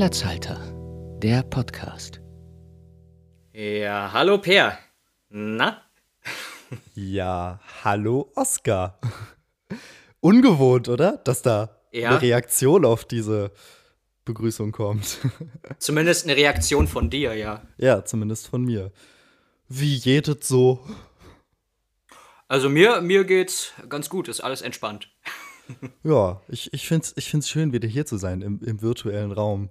Platzhalter, der Podcast. Ja, hallo Per. Na? Ja, hallo Oscar. Ungewohnt, oder? Dass da Ja. eine Reaktion auf diese Begrüßung kommt. Zumindest eine Reaktion von dir, ja. ja, zumindest von mir. Wie jedet so? Also mir, mir geht's ganz gut, ist alles entspannt. Ja, ich, ich finde es ich find's schön, wieder hier zu sein im, im virtuellen Raum.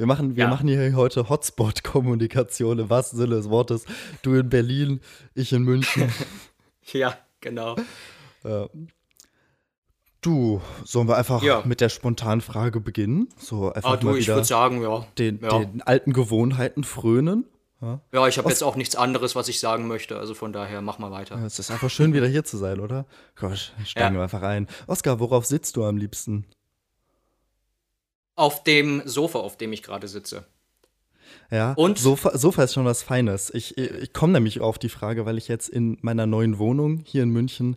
Wir machen, wir Ja. machen hier heute Hotspot-Kommunikation im wahrsten Sinne des Wortes. Du in Berlin, ich in München. Ja, genau. Du, sollen wir einfach Ja. mit der spontanen Frage beginnen? So einfach Ah, du, mal ich würde sagen, ja. den, ja. den alten Gewohnheiten frönen. ja, ich habe jetzt auch nichts anderes, was ich sagen möchte, also von daher mach mal weiter. Es ist einfach schön, wieder hier zu sein, oder? Gosh, steigen wir einfach ein. Oskar, worauf sitzt du am liebsten? Auf dem Sofa, auf dem ich gerade sitze. Ja, Und? Sofa, Sofa ist schon was Feines. Ich, ich, komme nämlich auf die Frage, weil ich jetzt in meiner neuen Wohnung hier in München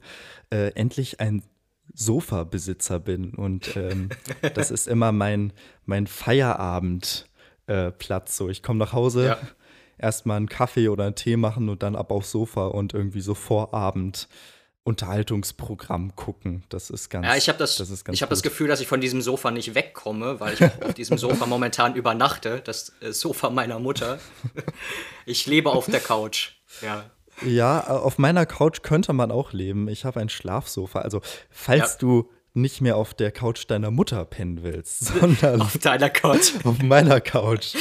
äh, endlich ein Sofa-Besitzer bin. Und ähm, das ist immer mein, mein Feierabendplatz. Äh, so, ich komme nach Hause, Ja. erstmal einen Kaffee oder einen Tee machen und dann ab aufs Sofa und irgendwie so Vorabend. Unterhaltungsprogramm gucken. Das ist ganz. Ja, ich habe das, das, ist ganz ich hab das. Gefühl, dass ich von diesem Sofa nicht wegkomme, weil ich auf diesem Sofa momentan übernachte. Das äh, Sofa meiner Mutter. Ich lebe auf der Couch. Ja. Ja, äh, auf meiner Couch könnte man auch leben. Ich habe ein Schlafsofa. Also, falls Ja. du nicht mehr auf der Couch deiner Mutter pennen willst, sondern Auf deiner Couch. auf meiner Couch.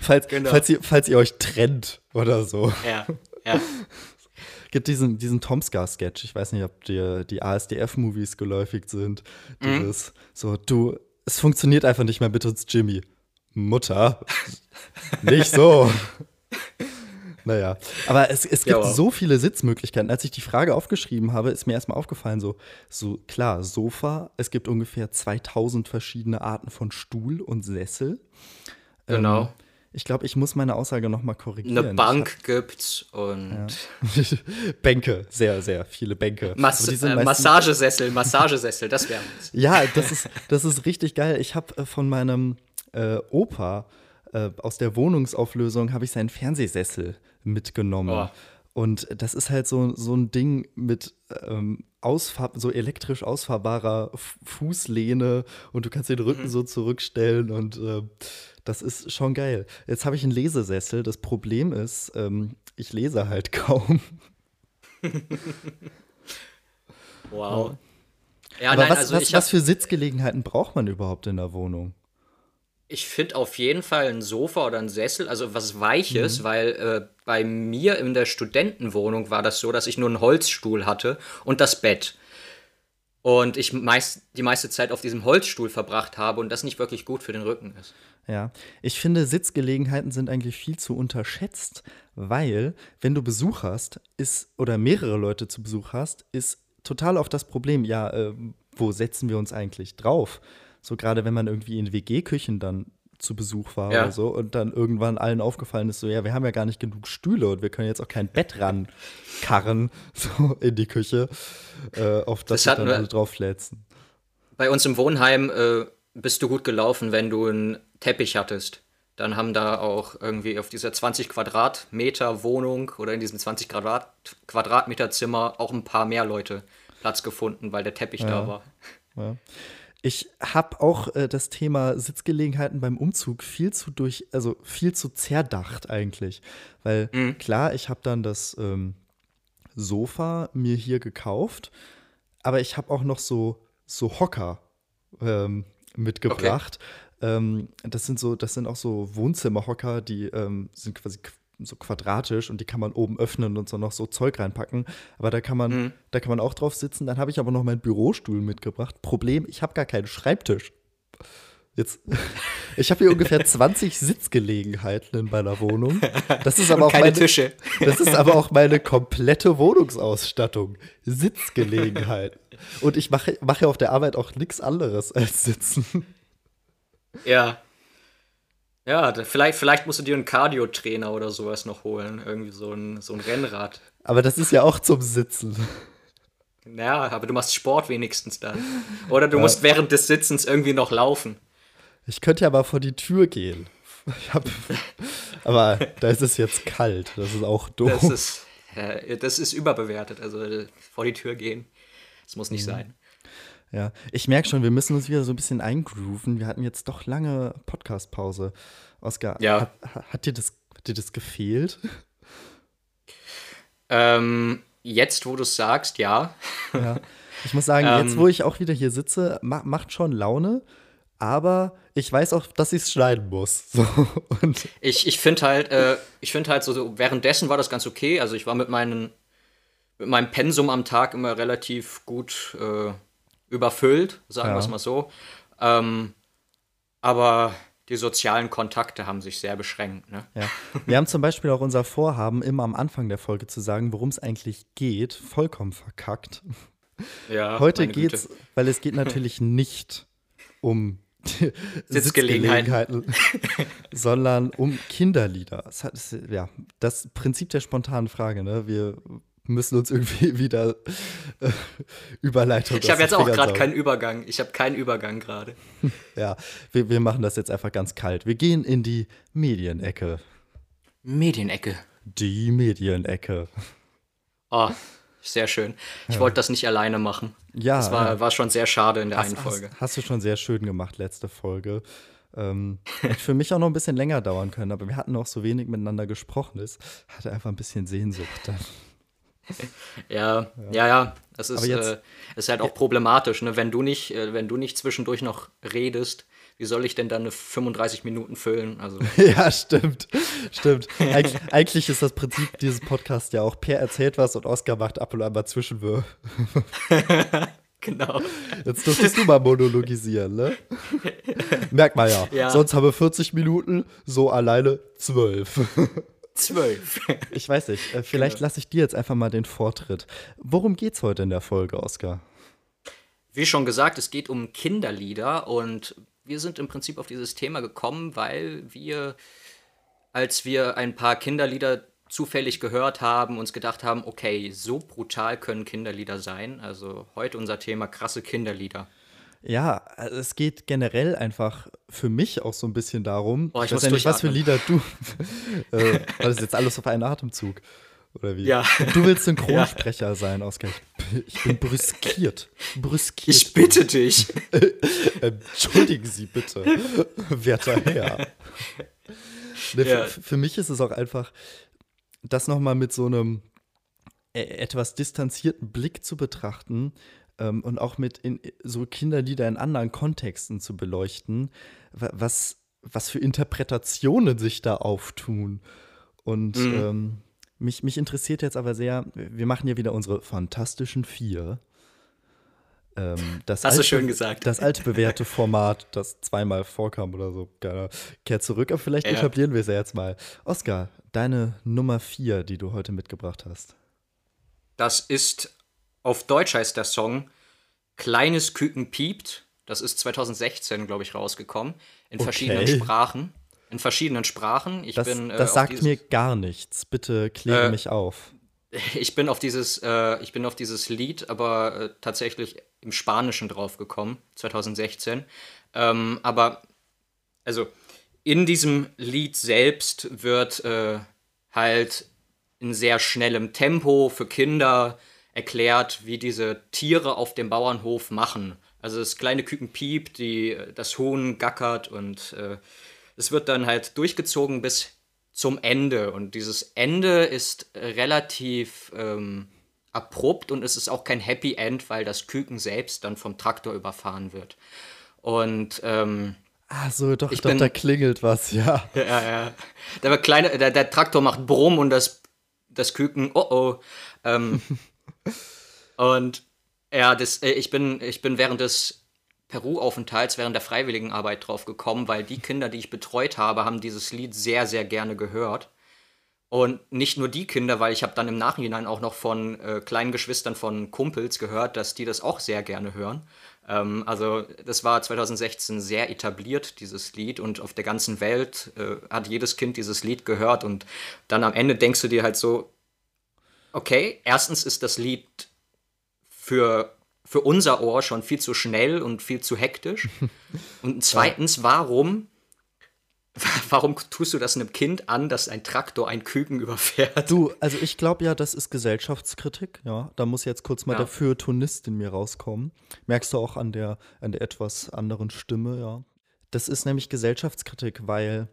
Falls, Genau. falls, ihr, falls ihr euch trennt oder so. Ja, ja. Gibt diesen, diesen Tomska-Sketch. Ich weiß nicht, ob dir die ASDF-Movies geläufig sind. Mhm. Dieses, so, du, es funktioniert einfach nicht mehr mit uns, Jimmy. Mutter. nicht so. Naja, aber es, es gibt Ja, wow. so viele Sitzmöglichkeiten. Als ich die Frage aufgeschrieben habe, ist mir erstmal aufgefallen, so, so klar, Sofa, es gibt ungefähr 2000 verschiedene Arten von Stuhl und Sessel. Genau. Ich glaube, ich muss meine Aussage nochmal korrigieren. Eine Bank gibt's und hab- Bänke, sehr, sehr viele Bänke. Mas äh, Massagesessel, Massagesessel, das wäre Ja, das ist, das ist richtig geil. Ich habe äh, von meinem äh, Opa äh, aus der Wohnungsauflösung habe ich seinen Fernsehsessel mitgenommen. Oh. Und das ist halt so, so ein Ding mit ähm, ausfahr so elektrisch ausfahrbarer F Fußlehne und du kannst den Rücken Mhm. so zurückstellen und äh, das ist schon geil. Jetzt habe ich einen Lesesessel. Das Problem ist, ähm, ich lese halt kaum. Wow. Ja, Aber nein, was, also was, was für Sitzgelegenheiten braucht man überhaupt in der Wohnung? Ich finde auf jeden Fall ein Sofa oder ein Sessel, also was Mhm. Weiches, weil äh, bei mir in der Studentenwohnung war das so, dass ich nur einen Holzstuhl hatte und das Bett. Und ich meist, die meiste Zeit auf diesem Holzstuhl verbracht habe und das nicht wirklich gut für den Rücken ist. Ja, ich finde, Sitzgelegenheiten sind eigentlich viel zu unterschätzt, weil, wenn du Besuch hast, ist, oder mehrere Leute zu Besuch hast, ist total oft das Problem, ja, äh, wo setzen wir uns eigentlich drauf? So gerade wenn man irgendwie in WG-Küchen dann zu Besuch war Ja. oder so und dann irgendwann allen aufgefallen ist, so, ja, wir haben ja gar nicht genug Stühle und wir können jetzt auch kein Bett rankarren, so in die Küche, äh, auf das, Das dann wir- alle drauf flätzen. Bei uns im Wohnheim äh, bist du gut gelaufen, wenn du einen Teppich hattest. Dann haben da auch irgendwie auf dieser 20 Quadratmeter Wohnung oder in diesem 20 Quadrat Quadratmeter Zimmer auch ein paar mehr Leute Platz gefunden, weil der Teppich da war. Ich habe auch äh, das Thema Sitzgelegenheiten beim Umzug viel zu durch, also viel zu zerdacht eigentlich. Weil klar, ich habe dann das ähm, Sofa mir hier gekauft, aber ich habe auch noch so, so Hocker ähm, mitgebracht. Ähm, das sind so, das sind auch so Wohnzimmerhocker, die ähm, sind quasi qu- so quadratisch und die kann man oben öffnen und so noch so Zeug reinpacken. Aber da kann man, da kann man auch drauf sitzen. Dann habe ich aber noch meinen Bürostuhl mitgebracht. Problem, ich habe gar keinen Schreibtisch. Jetzt, ich habe hier ungefähr 20 Sitzgelegenheiten in meiner Wohnung. Das ist aber auch Keine meine, Tische. das ist aber auch meine komplette Wohnungsausstattung. Sitzgelegenheit. Und ich mache, mache auf der Arbeit auch nichts anderes als sitzen. Ja. Ja, vielleicht, vielleicht musst du dir einen Cardio-Trainer oder sowas noch holen. Irgendwie so ein, so ein Rennrad. Aber das ist ja auch zum Sitzen. Ja, aber du machst Sport wenigstens dann. Oder du musst während des Sitzens irgendwie noch laufen. Ich könnte ja mal vor die Tür gehen. Hab, aber da ist es jetzt kalt. Das ist auch doof. Das ist, äh, das ist überbewertet. Also äh, vor die Tür gehen. Das muss nicht mhm. sein. Ja, ich merke schon, wir müssen uns wieder so ein bisschen eingrooven. Wir hatten jetzt doch lange Podcast-Pause. Oskar, ja. hat, hat, dir das, hat dir das gefehlt? Ähm, jetzt, wo du es sagst, ja. ja. Ich muss sagen, ähm, jetzt, wo ich auch wieder hier sitze, ma macht schon Laune aber ich weiß auch, dass ich es schneiden muss. So, und ich ich finde halt, äh, ich finde halt so, so, währenddessen war das ganz okay. Also ich war mit, meinen, mit meinem Pensum am Tag immer relativ gut äh, überfüllt, sagen ja. wir es mal so. Ähm, aber die sozialen Kontakte haben sich sehr beschränkt. Ne? Ja. Wir haben zum Beispiel auch unser Vorhaben, immer am Anfang der Folge zu sagen, worum es eigentlich geht, vollkommen verkackt. Ja, Heute geht's, Güte. weil es geht natürlich nicht um Sitzgelegenheiten, sondern um Kinderlieder. Das, hat, ja, das Prinzip der spontanen Frage. Ne? Wir müssen uns irgendwie wieder äh, Überleitung. Ich habe jetzt auch gerade keinen Übergang. Ich habe keinen Übergang gerade. ja, wir, wir machen das jetzt einfach ganz kalt. Wir gehen in die Medienecke. Medienecke. Die Medienecke. Oh, sehr schön. Ich ja. wollte das nicht alleine machen. Ja. Das war, ja. war schon sehr schade in der hast, einen Folge. Hast, hast, du schon sehr schön gemacht, letzte Folge. Ähm, hätte für mich auch noch ein bisschen länger dauern können, aber wir hatten auch so wenig miteinander gesprochen. Es hatte einfach ein bisschen Sehnsucht dann. Ja, ja, ja. Das ist, jetzt, äh, ist halt auch problematisch, ne? wenn, du nicht, äh, wenn du nicht zwischendurch noch redest, wie soll ich denn dann eine 35 Minuten füllen? Also. ja, stimmt. Stimmt. Eig eigentlich ist das Prinzip dieses Podcasts ja auch, Per erzählt was und Oscar macht ab und an mal Zwischenwürfe. genau. Jetzt durftest du mal monologisieren, ne? Merk mal ja. ja. Sonst haben wir 40 Minuten, so alleine 12. Zwölf. ich weiß nicht. Äh, vielleicht genau. lasse ich dir jetzt einfach mal den Vortritt. Worum geht's heute in der Folge, Oscar? Wie schon gesagt, es geht um Kinderlieder und wir sind im Prinzip auf dieses Thema gekommen, weil wir, als wir ein paar Kinderlieder zufällig gehört haben, uns gedacht haben, okay, so brutal können Kinderlieder sein. Also heute unser Thema krasse Kinderlieder. Ja, also es geht generell einfach für mich auch so ein bisschen darum, oh, ich, ich weiß ja nicht, was für Lieder du. äh, war das jetzt alles auf einen Atemzug? Oder wie? Ja. Du willst Synchronsprecher ja. sein, Oskar. Ich bin brüskiert. Brüskiert. Ich bitte dich. Entschuldigen Sie bitte, werter Herr. Ne, ja. für, für, mich ist es auch einfach, das nochmal mit so einem e, etwas distanzierten Blick zu betrachten ähm, und auch mit in, so Kinderlieder in anderen Kontexten zu beleuchten, was, was für Interpretationen sich da auftun. Und mhm. ähm, mich, mich interessiert jetzt aber sehr, wir machen hier wieder unsere fantastischen vier. Ähm, das Hast alte, du schön gesagt. Das alte bewährte Format, das zweimal vorkam oder so, kehrt zurück. Aber vielleicht ja. etablieren wir es ja jetzt mal. Oskar, deine Nummer vier, die du heute mitgebracht hast. Das ist, auf Deutsch heißt der Song Kleines Küken piept. Das ist 2016, glaube ich, rausgekommen. In okay. verschiedenen Sprachen in verschiedenen Sprachen. Ich das, bin, äh, das sagt dieses, mir gar nichts. Bitte kläre äh, mich auf. Ich bin auf dieses, äh, ich bin auf dieses Lied aber äh, tatsächlich im Spanischen draufgekommen, 2016. Ähm, aber also in diesem Lied selbst wird äh, halt in sehr schnellem Tempo für Kinder erklärt, wie diese Tiere auf dem Bauernhof machen. Also das kleine Küken piept, die, das Huhn gackert und äh, es wird dann halt durchgezogen bis zum Ende. Und dieses Ende ist relativ ähm, abrupt und es ist auch kein Happy End, weil das Küken selbst dann vom Traktor überfahren wird. Und ähm, Ah, so, doch, ich doch, bin, da klingelt was, ja. Ja, ja. Der, kleine, der, der Traktor macht Brumm und das, das Küken, oh oh. Ähm, und ja, das, äh, ich, bin, ich bin während des Peru-Aufenthalts während der Freiwilligenarbeit drauf gekommen, weil die Kinder, die ich betreut habe, haben dieses Lied sehr, sehr gerne gehört. Und nicht nur die Kinder, weil ich habe dann im Nachhinein auch noch von äh, kleinen Geschwistern von Kumpels gehört, dass die das auch sehr gerne hören. Ähm, also das war 2016 sehr etabliert, dieses Lied. Und auf der ganzen Welt äh, hat jedes Kind dieses Lied gehört. Und dann am Ende denkst du dir halt so, okay, erstens ist das Lied für für unser Ohr schon viel zu schnell und viel zu hektisch. Und zweitens, warum Warum tust du das einem Kind an, dass ein Traktor ein Küken überfährt? Du, also ich glaube ja, das ist Gesellschaftskritik, ja. Da muss jetzt kurz mal Ja. der Feuilletonist in mir rauskommen. Merkst du auch an der, an der etwas anderen Stimme, ja. Das ist nämlich Gesellschaftskritik, weil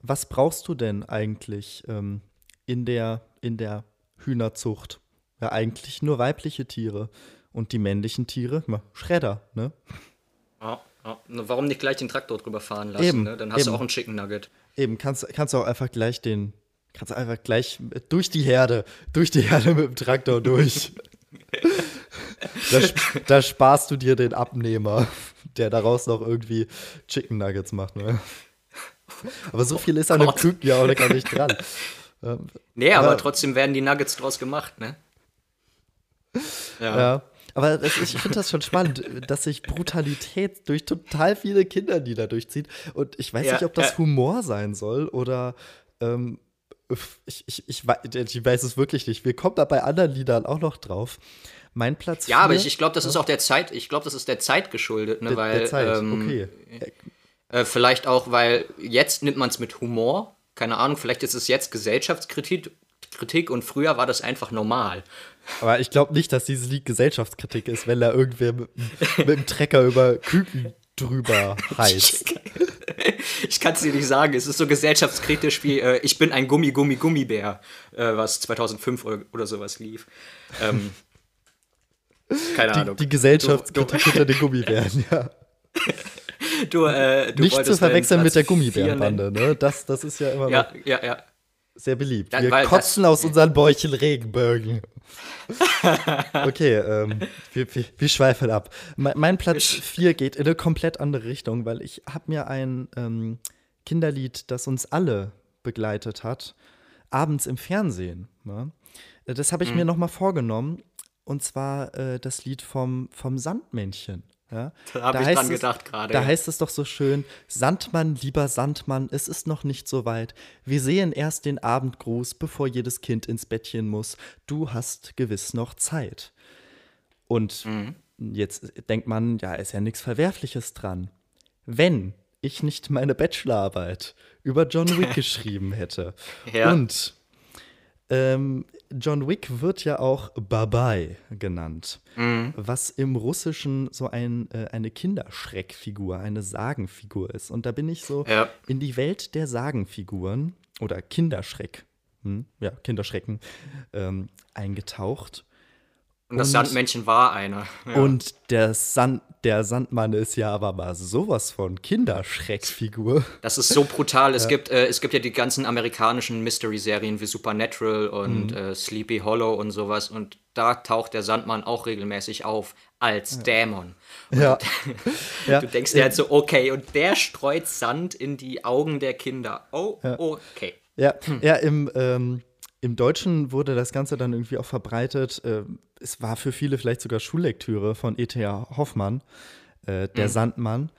was brauchst du denn eigentlich ähm, in, der, in der Hühnerzucht? Ja, eigentlich nur weibliche Tiere. Und die männlichen Tiere, na, Schredder, ne? Ja, ja. Warum nicht gleich den Traktor drüber fahren lassen? Eben, ne? Dann hast du eben. auch einen Chicken Nugget. Eben, kannst, kannst du auch einfach gleich den, kannst du einfach gleich durch die Herde, durch die Herde mit dem Traktor durch. da, da sparst du dir den Abnehmer, der daraus noch irgendwie Chicken Nuggets macht. Ne? Aber so viel ist an dem. Küken ja auch gar nicht dran. Ähm, Nee, aber Aber- trotzdem werden die Nuggets draus gemacht, ne? Ja. Ja. Aber das, ich finde das schon spannend, dass sich Brutalität durch total viele Kinderlieder durchzieht. Und ich weiß Ja, nicht, ob das ja. Humor sein soll oder ähm, ich, ich, ich, ich weiß es wirklich nicht. Wir kommen da bei anderen Liedern auch noch drauf. Mein Platz Ja, aber ich, ich glaube, das ist auch der Zeit, ich glaube, das ist der Zeit geschuldet, ne? der, weil der Zeit. ähm, okay. Äh, vielleicht auch, weil jetzt nimmt man es mit Humor. Keine Ahnung, vielleicht ist es jetzt Gesellschaftskritik Kritik und früher war das einfach normal. Aber ich glaube nicht, dass dieses Lied Gesellschaftskritik ist, wenn da irgendwer mit, mit dem Trecker über Küken drüber heizt. Ich kann es dir nicht sagen, es ist so gesellschaftskritisch wie äh, Ich bin ein Gummi, Gummi, Gummibär, äh, was 2005 oder, sowas lief. Ähm, keine Die, Ahnung. die Gesellschaftskritik hinter den Gummibären, ja. Du, äh, du Nicht zu verwechseln mit der Gummibärenbande, ne? Das, das ist ja immer nennen. noch Ja, ja, ja. sehr beliebt. Ja, Wir weil kotzen das- aus unseren Bäuchen Regenbögen. okay, ähm, wir, wir, wir schweifen ab. Me mein Platz 4 geht in eine komplett andere Richtung, weil ich habe mir ein ähm, Kinderlied, das uns alle begleitet hat, abends im Fernsehen. Ne? Äh, Das habe ich Mhm. mir noch mal vorgenommen. Und zwar äh, das Lied vom, vom Sandmännchen. Ja? Da hab ich heißt dran es- gedacht gerade, Da ja. heißt es doch so schön: Sandmann, lieber Sandmann, es ist noch nicht so weit. Wir sehen erst den Abendgruß, bevor jedes Kind ins Bettchen muss. Du hast gewiss noch Zeit. Und Mhm. jetzt denkt man, ja, ist ja nichts Verwerfliches dran. Wenn ich nicht meine Bachelorarbeit über John Wick geschrieben hätte. Ja. Und ähm, John Wick wird ja auch Babai genannt, Mhm. was im Russischen so ein, äh, eine Kinderschreckfigur, eine Sagenfigur ist. Und da bin ich so Ja. in die Welt der Sagenfiguren oder Kinderschreck, hm, ja, Kinderschrecken, ähm, eingetaucht. Und das Und- Sandmännchen war einer. Ja. Und der, Sand, der Sandmann ist ja aber mal sowas von Kinderschreckfigur. Das ist so brutal. Es, gibt, äh, es gibt ja die ganzen amerikanischen Mystery-Serien wie Supernatural und Mhm. äh, Sleepy Hollow und sowas. Und da taucht der Sandmann auch regelmäßig auf als Dämon. Ja. ja. Du denkst dir halt so, okay, und der streut Sand in die Augen der Kinder. Oh, okay. Ja, ja im, ähm, im Deutschen wurde das Ganze dann irgendwie auch verbreitet. Ähm, es war für viele vielleicht sogar Schullektüre von E.T.A. Hoffmann, äh, Der Sandmann.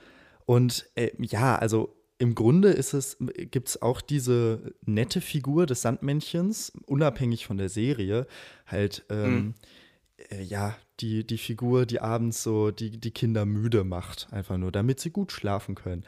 Und äh, ja, also im Grunde ist es, gibt es auch diese nette Figur des Sandmännchens, unabhängig von der Serie, halt, ähm, äh, ja, die, die Figur, die abends so die, die Kinder müde macht, einfach nur, damit sie gut schlafen können.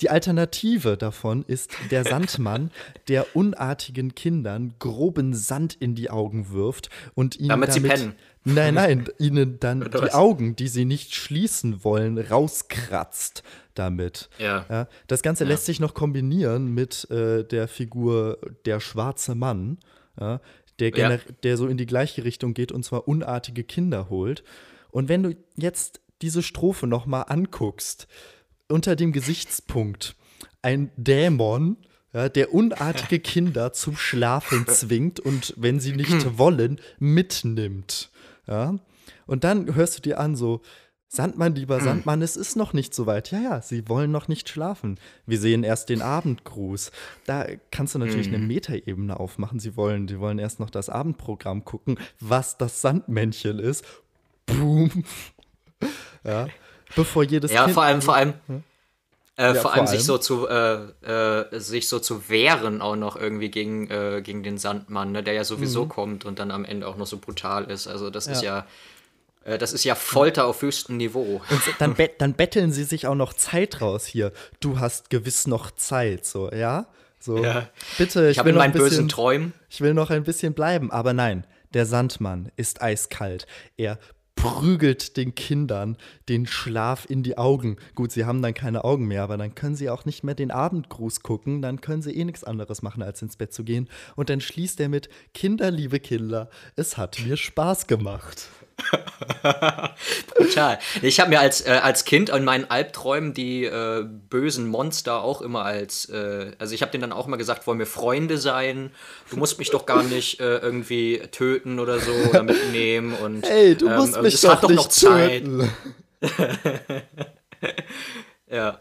Die Alternative davon ist der Sandmann, der unartigen Kindern groben Sand in die Augen wirft und ihnen Damit sie damit, pennen. Nein, nein, ihnen dann Oder die was? Augen, die sie nicht schließen wollen, rauskratzt damit. Ja. Ja, das Ganze lässt sich noch kombinieren mit äh, der Figur der schwarze Mann, ja, der, Ja. der so in die gleiche Richtung geht und zwar unartige Kinder holt. Und wenn du jetzt diese Strophe noch mal anguckst, unter dem Gesichtspunkt ein Dämon, ja, der unartige Kinder zum Schlafen zwingt und wenn sie nicht wollen, mitnimmt. Ja? Und dann hörst du dir an so, Sandmann, lieber Sandmann, es ist noch nicht so weit. Ja, ja, sie wollen noch nicht schlafen. Wir sehen erst den Abendgruß. Da kannst du natürlich eine Metaebene aufmachen. Sie wollen, sie wollen erst noch das Abendprogramm gucken, was das Sandmännchen ist. Boom. Ja. Bevor jedes Ja, Kind vor allem, vor allem, äh, vor vor allem sich allem. so zu äh, äh, sich so zu wehren auch noch irgendwie gegen, äh, gegen den Sandmann, ne, der ja sowieso kommt und dann am Ende auch noch so brutal ist. Also das ist ja Äh, das ist ja Folter auf höchstem Niveau. Und dann, bet dann betteln sie sich auch noch Zeit raus hier. Du hast gewiss noch Zeit, so, ja? So, Ja. bitte, ich, Ich habe will in meinen bösen bisschen, Träumen. ich will noch ein bisschen bleiben, aber nein, der Sandmann ist eiskalt. Er prügelt den Kindern den Schlaf in die Augen. Gut, sie haben dann keine Augen mehr, aber dann können sie auch nicht mehr den Abendgruß gucken, dann können sie eh nichts anderes machen, als ins Bett zu gehen. Und dann schließt er mit, Kinder, liebe Kinder, es hat mir Spaß gemacht. Total. Ich habe mir als, äh, als Kind in meinen Albträumen die äh, bösen Monster auch immer als, äh, also ich habe denen dann auch immer gesagt, wollen wir Freunde sein? Du musst mich doch gar nicht äh, irgendwie töten oder so oder mitnehmen und Ey, du ähm, musst äh, mich doch hat doch nicht noch Zeit. töten. Ja.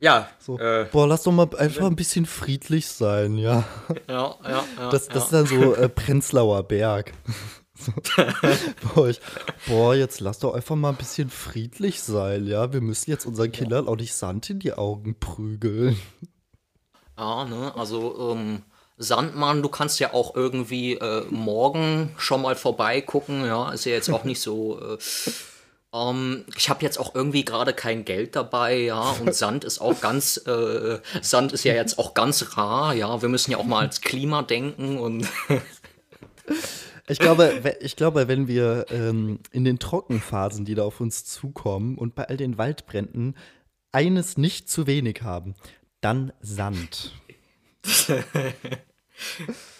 Ja, So, äh, boah, lass doch mal einfach ein bisschen friedlich sein, ja. ja, ja, ja. Das, ja. das ist dann so äh, Prenzlauer Berg. Boah, ich, boah, jetzt lass doch einfach mal ein bisschen friedlich sein, ja. Wir müssen jetzt unseren Kindern auch nicht Sand in die Augen prügeln. Ja, ne, also ähm, Sandmann, du kannst ja auch irgendwie äh, morgen schon mal vorbeigucken, ja, ist ja jetzt auch nicht so. Äh, ähm, ich habe jetzt auch irgendwie gerade kein Geld dabei, ja, und Sand ist auch ganz, äh, Sand ist ja jetzt auch ganz rar, ja, wir müssen ja auch mal ans Klima denken und Ich glaube, ich glaube, wenn wir ähm, in den Trockenphasen, die da auf uns zukommen und bei all den Waldbränden eines nicht zu wenig haben, dann Sand.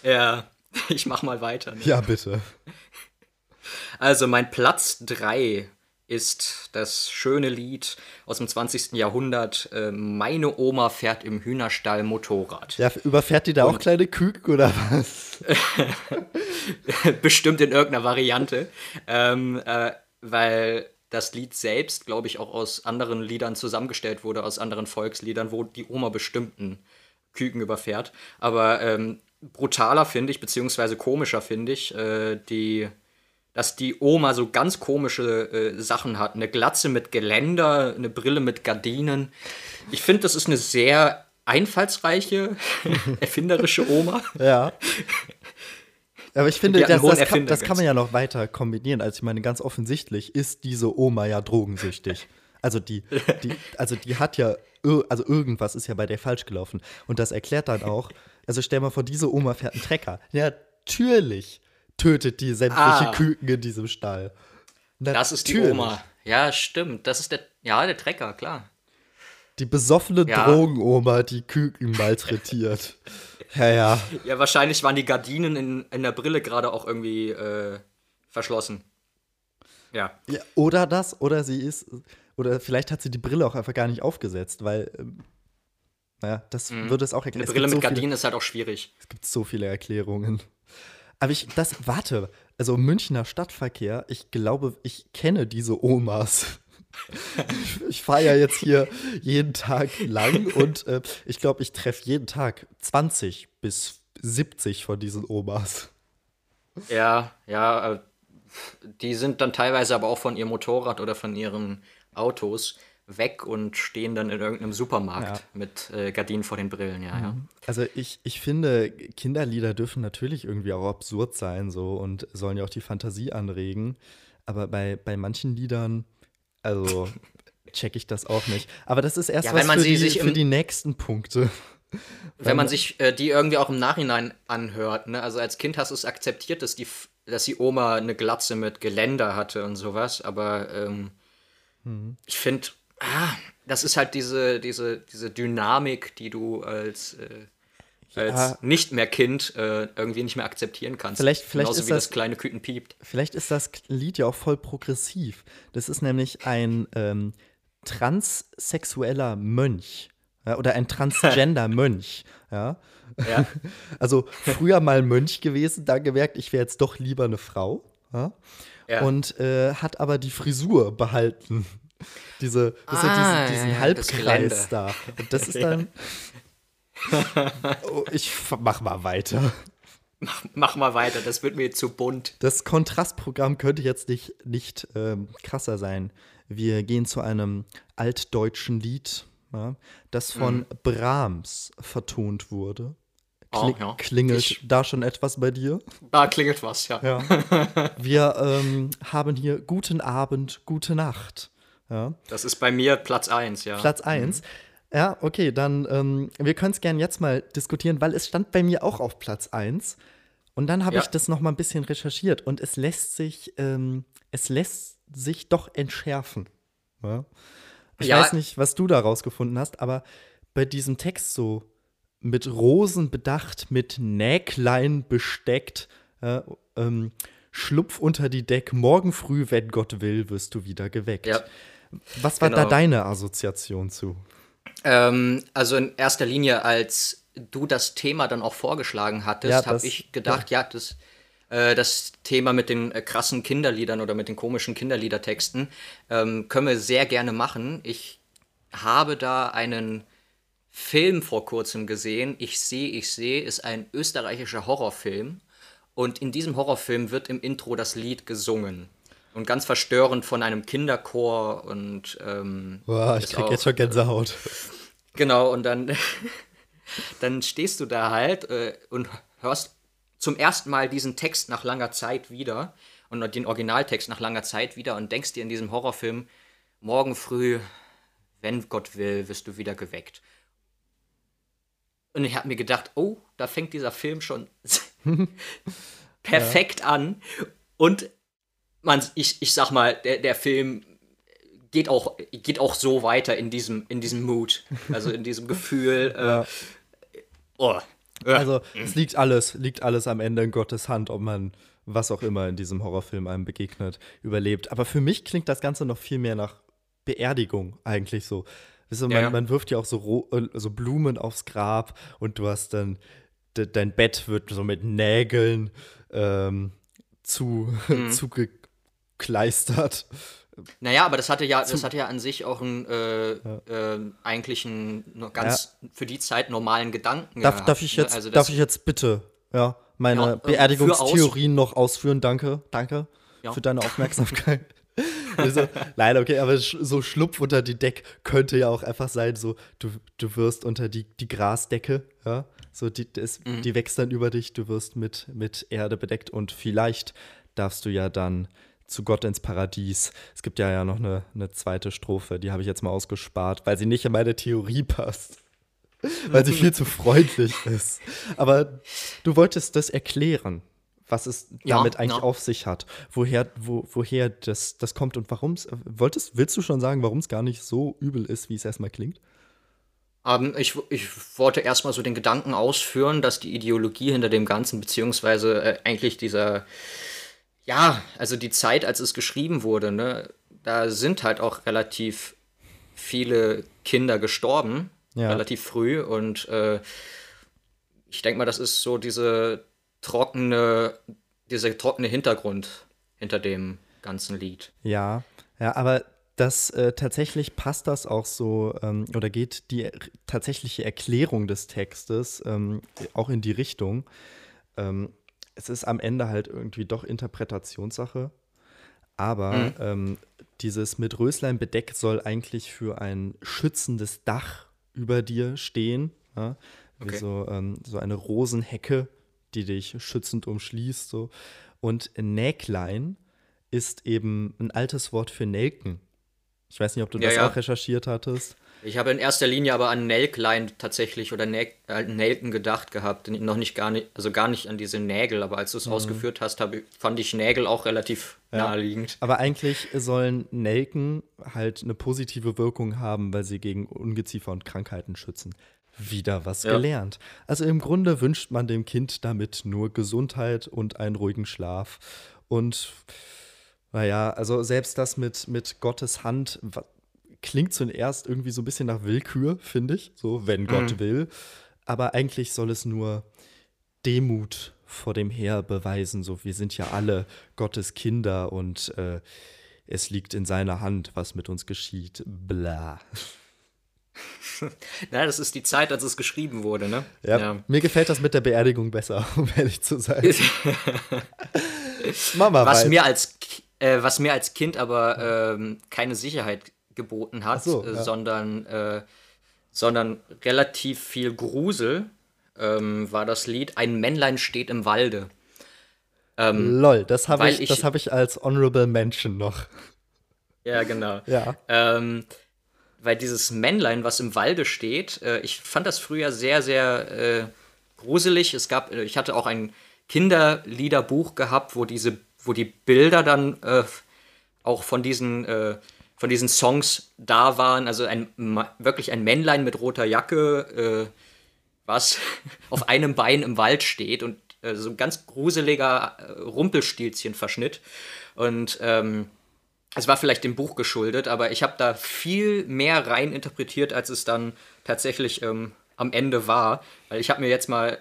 ja, ich mach mal weiter. Ne? Ja, bitte. Also mein Platz 3 ist das schöne Lied aus dem 20. Jahrhundert, äh, Meine Oma fährt im Hühnerstall Motorrad. Ja, überfährt die da auch kleine Küken oder was? Bestimmt in irgendeiner Variante. Ähm, äh, weil das Lied selbst, glaube ich, auch aus anderen Liedern zusammengestellt wurde, aus anderen Volksliedern, wo die Oma bestimmten Küken überfährt. Aber ähm, brutaler finde ich, beziehungsweise komischer finde ich, äh, die, dass die Oma so ganz komische äh, Sachen hat. Eine Glatze mit Geländer, eine Brille mit Gardinen. Ich finde, das ist eine sehr einfallsreiche, erfinderische Oma. Ja. Aber ich finde, das, das, kann, das kann man ja noch weiter kombinieren. Also ich meine, ganz offensichtlich ist diese Oma ja drogensüchtig. Also die, die, also die hat ja, also irgendwas ist ja bei der falsch gelaufen. Und das erklärt dann auch, also stell mal vor, diese Oma fährt einen Trecker. Ja, natürlich tötet die sämtliche Ah. Küken in diesem Stall. Das ist die Natürlich. Oma. Ja, stimmt. Das ist der, ja, der Trecker, klar. Die besoffene Ja. Drogenoma, die Küken malträtiert. Ja, ja. Ja, wahrscheinlich waren die Gardinen in, in der Brille gerade auch irgendwie äh, verschlossen. Ja. Ja, oder das, oder sie ist, oder vielleicht hat sie die Brille auch einfach gar nicht aufgesetzt, weil, ähm, naja, das würde es auch erklären. Eine Brille mit so viele- Gardinen ist halt auch schwierig. Es gibt so viele Erklärungen. Aber ich, das, warte, also Münchner Stadtverkehr, ich glaube, ich kenne diese Omas. Ich, fahre ja jetzt hier jeden Tag lang und äh, ich glaube, ich treffe jeden Tag 20 bis 70 von diesen Omas. Ja, ja. Äh, die sind dann teilweise aber auch von ihrem Motorrad oder von ihren Autos weg und stehen dann in irgendeinem Supermarkt Ja. mit äh, Gardinen vor den Brillen, ja, ja. Also ich, ich finde, Kinderlieder dürfen natürlich irgendwie auch absurd sein so und sollen ja auch die Fantasie anregen. Aber bei, bei manchen Liedern, also check ich das auch nicht. Aber das ist erst Ja, was für, die, für die nächsten Punkte. Wenn man sich äh, die irgendwie auch im Nachhinein anhört, ne? Also als Kind hast du es akzeptiert, dass die, dass die Oma eine Glatze mit Geländer hatte und sowas, aber ähm, Mhm. ich finde, ah, das ist halt diese, diese, diese Dynamik, die du als, äh, als Ja. nicht mehr Kind äh, irgendwie nicht mehr akzeptieren kannst. Vielleicht- vielleicht Genauso ist wie das, das- kleine Küken piept. Vielleicht ist das Lied ja auch voll progressiv. Das ist nämlich ein ähm, transsexueller Mönch. Ja, oder ein Transgender-Mönch. Ja. Ja? Also früher mal Mönch gewesen, dann gemerkt, ich wäre jetzt doch lieber eine Frau. Ja? Ja. Und äh, hat aber die Frisur behalten. Diese, das ist ja Ah, diesen, diesen ja. Halbkreis da. Und das ist dann. oh, ich mach mal weiter. Mach mal weiter, das wird mir zu bunt. Das Kontrastprogramm könnte jetzt nicht, nicht ähm, krasser sein. Wir gehen zu einem altdeutschen Lied, ja, das von Brahms vertont wurde. Kling, ja. Klingelt Ich- da schon etwas bei dir? Da klingelt was, ja. Ja. Wir ähm, haben hier guten Abend, gute Nacht. Ja. Das ist bei mir Platz 1, ja. Platz 1. Ja, okay, dann ähm, wir können es gerne jetzt mal diskutieren, weil es stand bei mir auch auf Platz 1. Und dann habe Ja. ich das noch mal ein bisschen recherchiert und es lässt sich, ähm, es lässt sich doch entschärfen. Ja? Ich Ja. weiß nicht, was du da rausgefunden hast, aber bei diesem Text so mit Rosen bedacht, mit Näglein besteckt, äh, ähm, schlupf unter die Deck, morgen früh, wenn Gott will, wirst du wieder geweckt. Ja. Was war da Genau. deine Assoziation zu? Ähm, also in erster Linie, als du das Thema dann auch vorgeschlagen Ja, hattest, das- habe ich gedacht, ja, das, äh, das Thema mit den äh, krassen Kinderliedern oder mit den komischen Kinderliedertexten ähm, können wir sehr gerne machen. Ich habe da einen Film vor kurzem gesehen. Ich sehe, ich sehe, ist ein österreichischer Horrorfilm. Und in diesem Horrorfilm wird im Intro das Lied gesungen. Und ganz verstörend von einem Kinderchor und ähm, Boah, ich krieg auch- jetzt schon Gänsehaut. Genau, und dann, dann stehst du da halt äh, und hörst zum ersten Mal diesen Text nach langer Zeit wieder und den Originaltext nach langer Zeit wieder und denkst dir in diesem Horrorfilm, morgen früh, wenn Gott will, wirst du wieder geweckt. Und ich habe mir gedacht, oh, da fängt dieser Film schon perfekt an. Und man, ich, ich sag mal, der, der Film geht auch, geht auch so weiter in diesem, in diesem Mood. Also in diesem Gefühl. Äh, oh. Ja. Also, es liegt alles, liegt alles am Ende in Gottes Hand, ob man was auch immer in diesem Horrorfilm einem begegnet, überlebt. Aber für mich klingt das Ganze noch viel mehr nach Beerdigung eigentlich so. Weißt du, man, Ja, man wirft ja auch so, äh, so Blumen aufs Grab und du hast dann, de, dein Bett wird so mit Nägeln ähm, zu, Mhm. Zugekleistert. Naja, aber das hatte ja, das hatte ja an sich auch einen äh, äh, eigentlich einen ganz für die Zeit normalen Gedanken. Darf, gehabt, darf ich ne? jetzt, Also darf ich jetzt bitte, ja, meine Ja, äh, Beerdigungstheorien noch ausführen? Danke, danke Ja. für deine Aufmerksamkeit. also, nein, okay, aber so Schlupf unter die Deck könnte ja auch einfach sein, so du, du wirst unter die, die Grasdecke, ja, so die, das, Mhm. die wächst dann über dich, du wirst mit, mit Erde bedeckt und vielleicht darfst du ja dann zu Gott ins Paradies. Es gibt ja, ja noch eine, eine zweite Strophe, die habe ich jetzt mal ausgespart, weil sie nicht in meine Theorie passt weil sie viel zu freundlich ist. Aber du wolltest das erklären, was es Ja, damit eigentlich ja. auf sich hat, woher, wo, woher das, das kommt und warum es. Wolltest, willst du schon sagen, warum es gar nicht so übel ist, wie es erstmal klingt? Ähm, ich, ich wollte erstmal so den Gedanken ausführen, dass die Ideologie hinter dem Ganzen, beziehungsweise äh, eigentlich dieser, ja, also die Zeit, als es geschrieben wurde, ne, da sind halt auch relativ viele Kinder gestorben, Ja. relativ früh und äh, ich denke mal, das ist so diese trockene, dieser trockene Hintergrund hinter dem ganzen Lied. Ja, ja, aber das äh, tatsächlich passt das auch so ähm, oder geht die tatsächliche Erklärung des Textes ähm, auch in die Richtung. Ähm, es ist am Ende halt irgendwie doch Interpretationssache, aber ähm, dieses mit Röslein bedeckt soll eigentlich für ein schützendes Dach über dir stehen, ja? wie Okay. so, ähm, so eine Rosenhecke, die dich schützend umschließt. So. Und Näglein ist eben ein altes Wort für Nelken. Ich weiß nicht, ob du Ja, das ja. auch recherchiert hattest. Ich habe in erster Linie aber an Nelklein tatsächlich oder Nä äh, Nelken gedacht gehabt, noch nicht gar nicht, also gar nicht an diese Nägel, aber als du es ausgeführt hast, hab, fand ich Nägel auch relativ naheliegend. Aber eigentlich sollen Nelken halt eine positive Wirkung haben, weil sie gegen Ungeziefer und Krankheiten schützen. Wieder was Ja. gelernt. Also im Grunde wünscht man dem Kind damit nur Gesundheit und einen ruhigen Schlaf. Und naja, also selbst das mit, mit Gottes Hand klingt zuerst irgendwie so ein bisschen nach Willkür, finde ich. So, wenn Gott will. Aber eigentlich soll es nur Demut vor dem Herr beweisen. So, wir sind ja alle Gottes Kinder und äh, es liegt in seiner Hand, was mit uns geschieht. Bla. Na, das ist die Zeit, als es geschrieben wurde, ne? Ja, Mir gefällt das mit der Beerdigung besser, um ehrlich zu sein. Mama Was weiß. mir als äh, was mir als Kind aber ähm, keine Sicherheit geboten hat, so, äh, ja. sondern äh, sondern relativ viel Grusel. ähm, war das Lied Ein Männlein steht im Walde. Ähm, Lol, das habe ich, ich, das hab ich als Honorable Mention noch. Ja, genau. Ja. Ähm, weil dieses Männlein, was im Walde steht, äh, ich fand das früher sehr, sehr äh, gruselig. Es gab, äh, ich hatte auch ein Kinderliederbuch gehabt, wo diese, wo die Bilder dann äh, auch von diesen, äh, von diesen Songs da waren. Also ein wirklich ein Männlein mit roter Jacke, äh, was auf einem Bein im Wald steht und so ein ganz gruseliger Rumpelstilzchen-Verschnitt. Und ähm, es war vielleicht dem Buch geschuldet, aber ich habe da viel mehr rein interpretiert, als es dann tatsächlich ähm, am Ende war. Weil ich habe mir jetzt mal.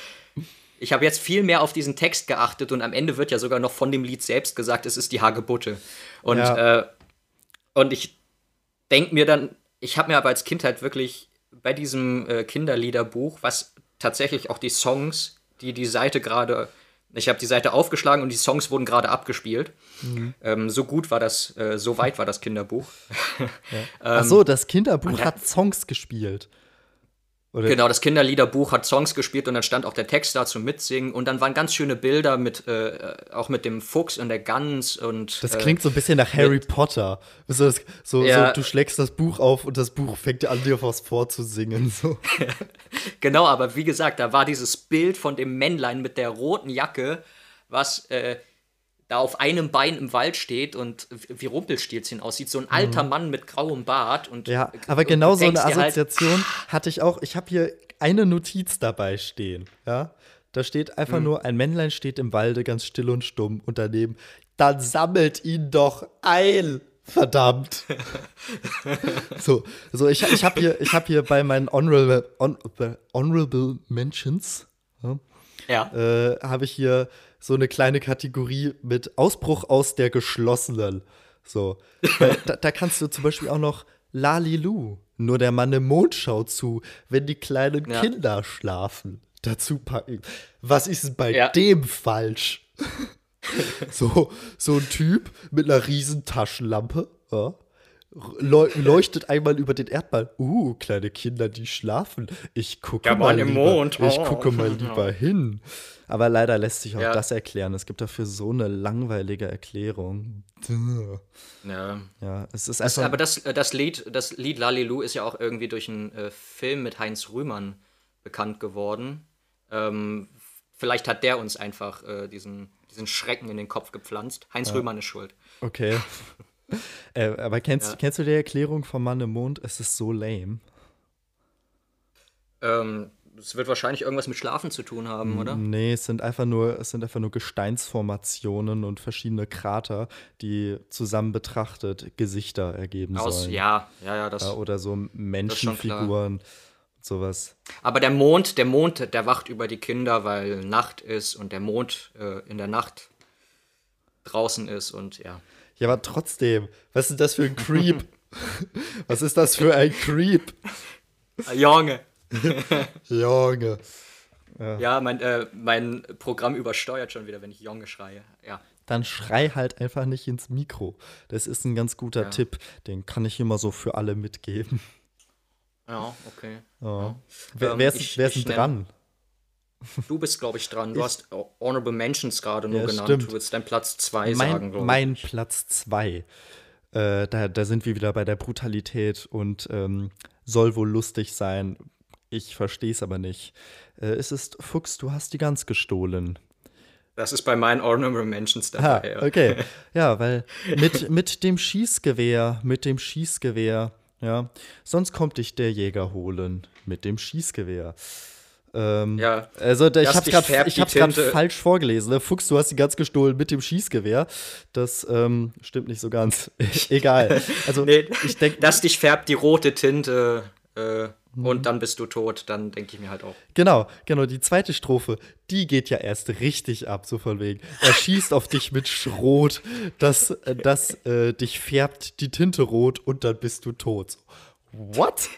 ich habe jetzt viel mehr auf diesen Text geachtet und am Ende wird ja sogar noch von dem Lied selbst gesagt, es ist die Hagebutte. Und, ja. äh, und ich denke mir dann, ich habe mir aber als Kind halt wirklich bei diesem äh, Kinderliederbuch, was tatsächlich auch die Songs, die die Seite gerade ich habe die Seite aufgeschlagen und die Songs wurden gerade abgespielt. Mhm. Ähm, so gut war das, äh, so weit war das Kinderbuch. Ja. ähm, Ach so, das Kinderbuch hat Songs gespielt. Oder? Genau, das Kinderliederbuch hat Songs gespielt und dann stand auch der Text da zum Mitsingen und dann waren ganz schöne Bilder mit äh, auch mit dem Fuchs und der Gans und Das klingt äh, so ein bisschen nach Harry Potter. So, so, ja. so, du schlägst das Buch auf und das Buch fängt an dir was vorzusingen. So. genau, aber wie gesagt, da war dieses Bild von dem Männlein mit der roten Jacke, was äh, da auf einem Bein im Wald steht und wie Rumpelstilzchen aussieht. So ein alter mhm. Mann mit grauem Bart. Und, ja, aber genau so eine halt, Assoziation halt, hatte ich auch. Ich habe hier eine Notiz dabei stehen. Ja, da steht einfach mhm. nur, ein Männlein steht im Walde ganz still und stumm und daneben, dann sammelt ihn doch ein. Verdammt. so, so ich, ich habe hier, hab hier bei meinen Honorable, honorable Mentions, ja, ja. Äh, habe ich hier so eine kleine Kategorie mit Ausbruch aus der geschlossenen. So. da, da, kannst du zum Beispiel auch noch Lalilu, nur der Mann im Mond schaut zu, wenn die kleinen ja. Kinder schlafen, dazu packen. Was ist bei ja. dem falsch? so, so ein Typ mit einer riesen Taschenlampe, ja, leuchtet einmal über den Erdball. Uh, kleine Kinder, die schlafen. Ich gucke ja, mal lieber, Mond. ich oh. gucke mal lieber hin. Aber leider lässt sich auch ja. das erklären. Es gibt dafür so eine langweilige Erklärung. Ja. Ja, es ist einfach. Das, aber das, äh, das Lied, das Lied Lalilu ist ja auch irgendwie durch einen äh, Film mit Heinz Rühmann bekannt geworden. Ähm, vielleicht hat der uns einfach äh, diesen, diesen Schrecken in den Kopf gepflanzt. Heinz ja. Rühmann ist schuld. Okay. äh, aber kennst, ja. kennst du die Erklärung vom Mann im Mond? Es ist so lame. Ähm, es wird wahrscheinlich irgendwas mit Schlafen zu tun haben, oder? Nee, es sind einfach nur, es sind einfach nur Gesteinsformationen und verschiedene Krater, die zusammen betrachtet Gesichter ergeben Aus, sollen. Ja, ja, ja, das. oder so Menschenfiguren. Sowas. Aber der Mond, der Mond, der wacht über die Kinder, weil Nacht ist und der Mond äh, in der Nacht draußen ist und ja. Ja, aber trotzdem, was ist das für ein Creep? was ist das für ein Creep? Junge. Junge. Ja, ja mein, äh, mein Programm übersteuert schon wieder, wenn ich Junge schreie. Ja. Dann schrei halt einfach nicht ins Mikro. Das ist ein ganz guter ja. Tipp. Den kann ich immer so für alle mitgeben. Ja, okay. Ja. Wer, ähm, wer, ist, ich, wer ist denn dran? Du bist, glaube ich, dran. Du ich, hast Honorable Mentions gerade nur genannt. Stimmt. Du willst dein Platz 2 sagen, glaube. Mein Platz 2. Äh, da, da sind wir wieder bei der Brutalität und ähm, soll wohl lustig sein. Ich verstehe es aber nicht. Äh, es ist Fuchs, du hast die Gans gestohlen. Das ist bei meinen Honorable Mentions dabei. Ah, okay. ja, weil mit, mit dem Schießgewehr, mit dem Schießgewehr, ja, sonst kommt dich der Jäger holen mit dem Schießgewehr. Ähm, ja. Also ich habe es gerade falsch vorgelesen. Ne? Fuchs, du hast die Gans gestohlen mit dem Schießgewehr. Das ähm, stimmt nicht so ganz. Egal. Also nee, ich denke, dass dich färbt die rote Tinte. Äh, Mhm. Und dann bist du tot, dann denke ich mir halt auch. Genau, genau. Die zweite Strophe, die geht ja erst richtig ab, so von wegen. Er schießt auf dich mit Schrot, das, äh, das äh, dich färbt die Tinte rot und dann bist du tot. What?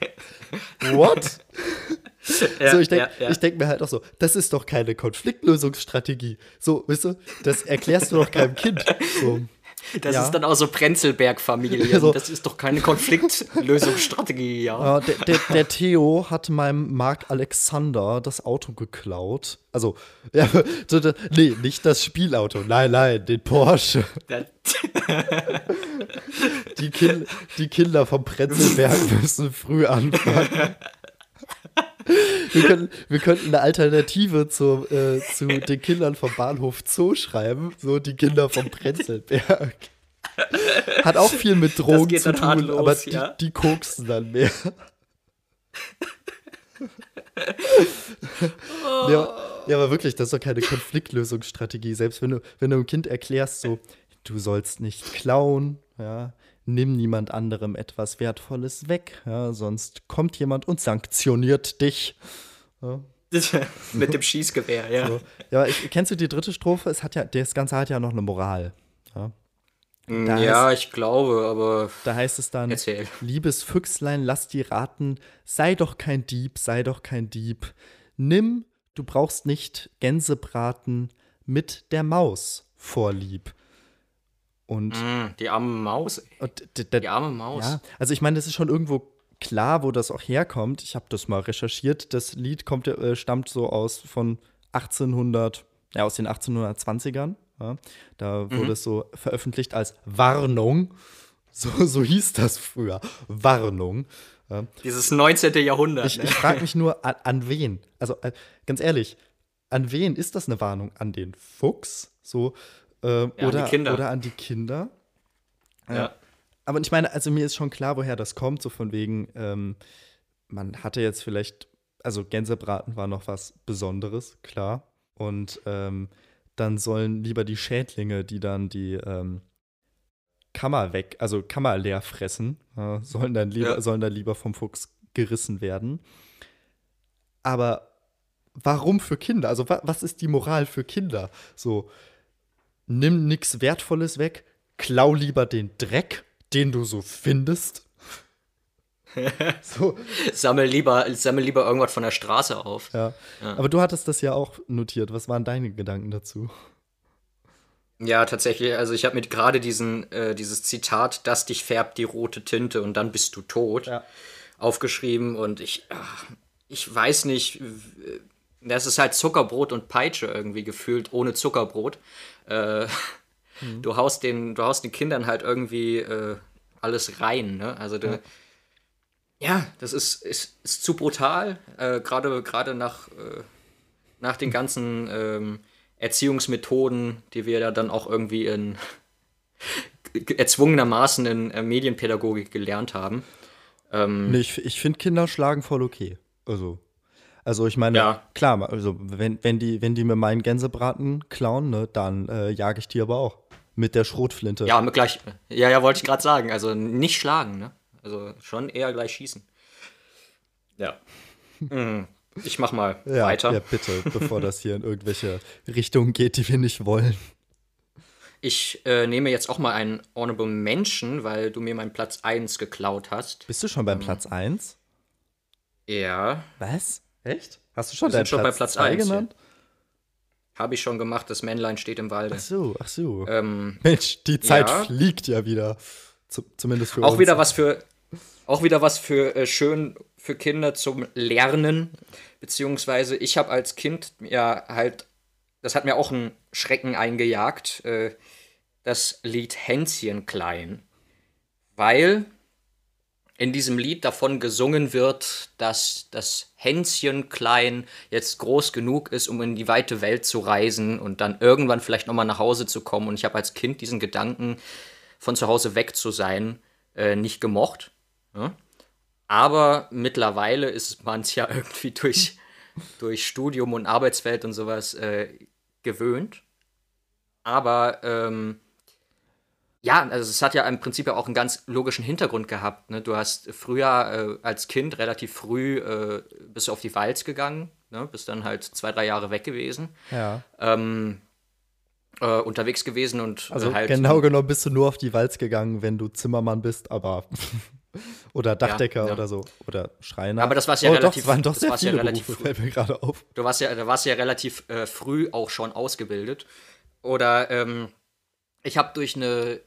What? Ja, so, ich denke ja, ja. denk mir halt auch so, das ist doch keine Konfliktlösungsstrategie. So, weißt du, das erklärst du doch keinem Kind. So. Das Ja. ist dann auch so Prenzlberg-Familie. So. Das ist doch keine Konfliktlösungsstrategie, ja. Ja, der, der, der Theo hat meinem Mark Alexander das Auto geklaut. Also, ja, nee, nicht das Spielauto. Nein, nein, den Porsche. Die, Kin die Kinder vom Prenzlberg müssen früh anfangen. Wir, können, wir könnten eine Alternative zu, äh, zu den Kindern vom Bahnhof Zoo schreiben. So die Kinder vom Prenzlberg. Hat auch viel mit Drogen zu tun, los, aber die, ja. die koksen dann mehr. ja, ja, aber wirklich, das ist doch keine Konfliktlösungsstrategie. Selbst wenn du, wenn du einem Kind erklärst, so, du sollst nicht klauen, ja, nimm niemand anderem etwas Wertvolles weg, ja, sonst kommt jemand und sanktioniert dich. Mit dem Schießgewehr, ja. So. Ja, ich, kennst du die dritte Strophe? Es hat ja, das Ganze hat ja noch eine Moral. Ja. Da ja, ich glaube, aber Da heißt es dann, Erzähl. liebes Füchslein, lass die raten, sei doch kein Dieb, sei doch kein Dieb. Nimm, du brauchst nicht Gänsebraten mit der Maus vorlieb. Und, Mm, die arme Maus, Die arme Maus. ja, also ich meine, das ist schon irgendwo klar, wo das auch herkommt. Ich habe das mal recherchiert. Das Lied kommt, äh, stammt so aus von 1800, ja, aus den 1820ern. Ja. Da Mhm. wurde es so veröffentlicht als Warnung. So, so hieß das früher. Warnung. Ja. Dieses 19. Jahrhundert. Ich, ne? ich frage mich nur, an, an wen? Also, äh, ganz ehrlich, an wen ist das eine Warnung? An den Fuchs? So, äh, an die oder, Kinder. oder an die Kinder? ja. Aber ich meine, also mir ist schon klar, woher das kommt, so von wegen, ähm, man hatte jetzt vielleicht, also Gänsebraten war noch was Besonderes, klar. Und ähm, dann sollen lieber die Schädlinge, die dann die ähm, Kammer weg, also Kammer leer fressen, äh, sollen, dann lieber, Ja. sollen dann lieber vom Fuchs gerissen werden. Aber warum für Kinder? Also wa was ist die Moral für Kinder? So, nimm nichts Wertvolles weg, klau lieber den Dreck, den du so findest. so, Sammel, lieber, sammel lieber irgendwas von der Straße auf. ja. Aber du hattest das ja auch notiert. Was waren deine Gedanken dazu? Ja, tatsächlich. Also ich habe mir gerade diesen, äh, dieses Zitat, dass dich färbt die rote Tinte und dann bist du tot, Ja. aufgeschrieben. Und ich, ach, ich weiß nicht, das ist halt Zuckerbrot und Peitsche irgendwie gefühlt, ohne Zuckerbrot. Äh, Du haust den, du haust den Kindern halt irgendwie äh, alles rein, ne? Also du, ja. das ist, ist, ist zu brutal, äh, gerade nach, äh, nach den ganzen ähm, Erziehungsmethoden, die wir ja dann auch irgendwie in erzwungenermaßen in äh, Medienpädagogik gelernt haben. Nee, ich, ich finde Kinder schlagen voll okay. Also, also ich meine, Ja. klar, also wenn, wenn, die, wenn die mir meinen Gänsebraten klauen, ne, dann äh, jage ich die aber auch. Mit der Schrotflinte. Ja, mit gleich. Ja, ja, wollte ich gerade sagen. Also nicht schlagen, ne? Also schon eher gleich schießen. Ja. Mhm. Ich mach mal ja, weiter. ja, bitte, bevor das hier in irgendwelche Richtungen geht, die wir nicht wollen. Ich äh, nehme jetzt auch mal einen Honorable Mention, weil du mir meinen Platz 1 geklaut hast. Bist du schon beim Platz 1? Ja, Was? Echt? Hast du schon Wir sind schon bei Platz zwei eins, genannt? habe ich schon gemacht. Das Männlein steht im Walde. Ach so, ach so. Ähm, Mensch, die Zeit ja. fliegt ja wieder. Zu, zumindest für auch uns. wieder was für auch wieder was für äh, schön für Kinder zum Lernen beziehungsweise ich habe als Kind ja halt das hat mir auch einen Schrecken eingejagt äh, das Lied Hänschen klein weil in diesem Lied davon gesungen wird, dass das Hänschen klein jetzt groß genug ist, um in die weite Welt zu reisen und dann irgendwann vielleicht nochmal nach Hause zu kommen. Und ich habe als Kind diesen Gedanken, von zu Hause weg zu sein, äh, nicht gemocht. Ja? Aber mittlerweile ist man es ja irgendwie durch, durch Studium und Arbeitswelt und sowas äh, gewöhnt. Aber ähm, ja, also es hat ja im Prinzip ja auch einen ganz logischen Hintergrund gehabt. Ne? Du hast früher äh, als Kind relativ früh äh, bist auf die Walz gegangen, ne? bist dann halt zwei, drei Jahre weg gewesen, Ja. ähm, äh, unterwegs gewesen und Also äh, halt genau genommen bist du nur auf die Walz gegangen, wenn du Zimmermann bist, aber oder Dachdecker ja. oder so oder Schreiner. Aber das war's ja oh, relativ- Doch, waren doch das sehr war's ja viele relativ Berufe, früh. fällt mir gerade auf. du warst ja, da warst ja relativ äh, früh auch schon ausgebildet. Oder ähm, ich habe durch eine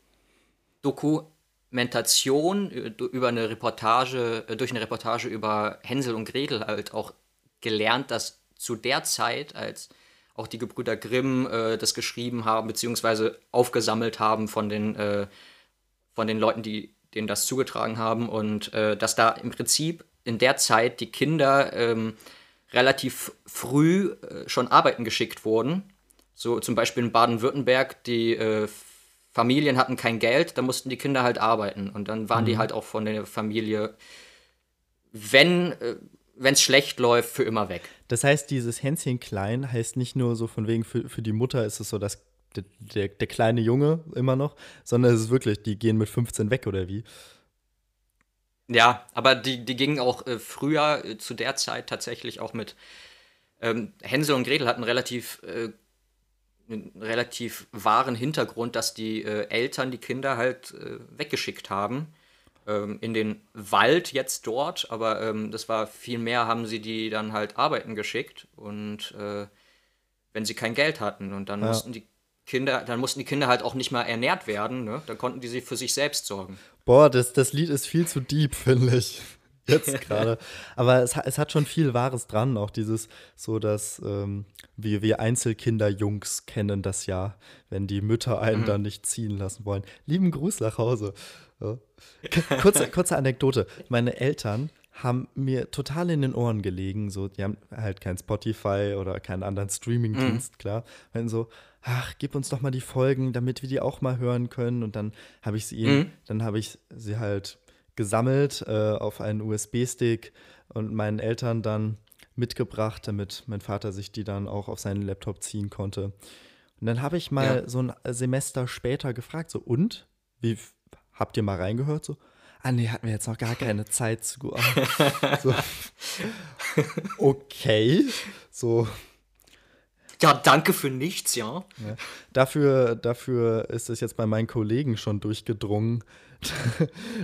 Dokumentation äh, über eine Reportage, äh, durch eine Reportage über Hänsel und Gretel halt auch gelernt, dass zu der Zeit, als auch die Gebrüder Grimm äh, das geschrieben haben, beziehungsweise aufgesammelt haben von den, äh, von den Leuten, die denen das zugetragen haben, und äh, dass da im Prinzip in der Zeit die Kinder ähm, relativ früh äh, schon arbeiten geschickt wurden. So zum Beispiel in Baden-Württemberg, die Familien hatten kein Geld, da mussten die Kinder halt arbeiten. Und dann waren mhm. die halt auch von der Familie, wenn äh, es schlecht läuft, für immer weg. Das heißt, dieses Hänschen klein heißt nicht nur so von wegen für, für die Mutter ist es so, dass der, der, der kleine Junge immer noch, sondern es ist wirklich, die gehen mit 15 weg oder wie? Ja, aber die, die gingen auch äh, früher äh, zu der Zeit tatsächlich auch mit ähm, Hänsel und Gretel hatten relativ äh, relativ wahren Hintergrund, dass die äh, Eltern die Kinder halt äh, weggeschickt haben ähm, in den Wald jetzt dort, aber ähm, das war viel mehr, haben sie die dann halt arbeiten geschickt und äh, wenn sie kein Geld hatten und dann ja. mussten die Kinder, dann mussten die Kinder halt auch nicht mal ernährt werden, ne? Dann konnten die sich für sich selbst sorgen. Boah, das, das Lied ist viel zu deep, finde ich. Jetzt gerade. Aber es, es hat schon viel Wahres dran, auch dieses, so dass ähm, wir, wir Einzelkinder-Jungs kennen das ja, wenn die Mütter einen mhm. dann nicht ziehen lassen wollen. Lieben Gruß nach Hause. Ja. Kurze, kurze Anekdote. Meine Eltern haben mir total in den Ohren gelegen. So, die haben halt kein Spotify oder keinen anderen Streaming-Dienst, mhm. klar. Wenn so, ach, gib uns doch mal die Folgen, damit wir die auch mal hören können. Und dann habe ich sie ihnen, mhm. dann habe ich sie halt gesammelt äh, auf einen USB-Stick und meinen Eltern dann mitgebracht, damit mein Vater sich die dann auch auf seinen Laptop ziehen konnte. Und dann habe ich mal ja. so ein Semester später gefragt, so, und? Wie habt ihr mal reingehört? So, ah nee, hatten wir jetzt noch gar keine Zeit zu. so, okay, so, ja, danke für nichts, ja. ja. Dafür, dafür ist es jetzt bei meinen Kollegen schon durchgedrungen.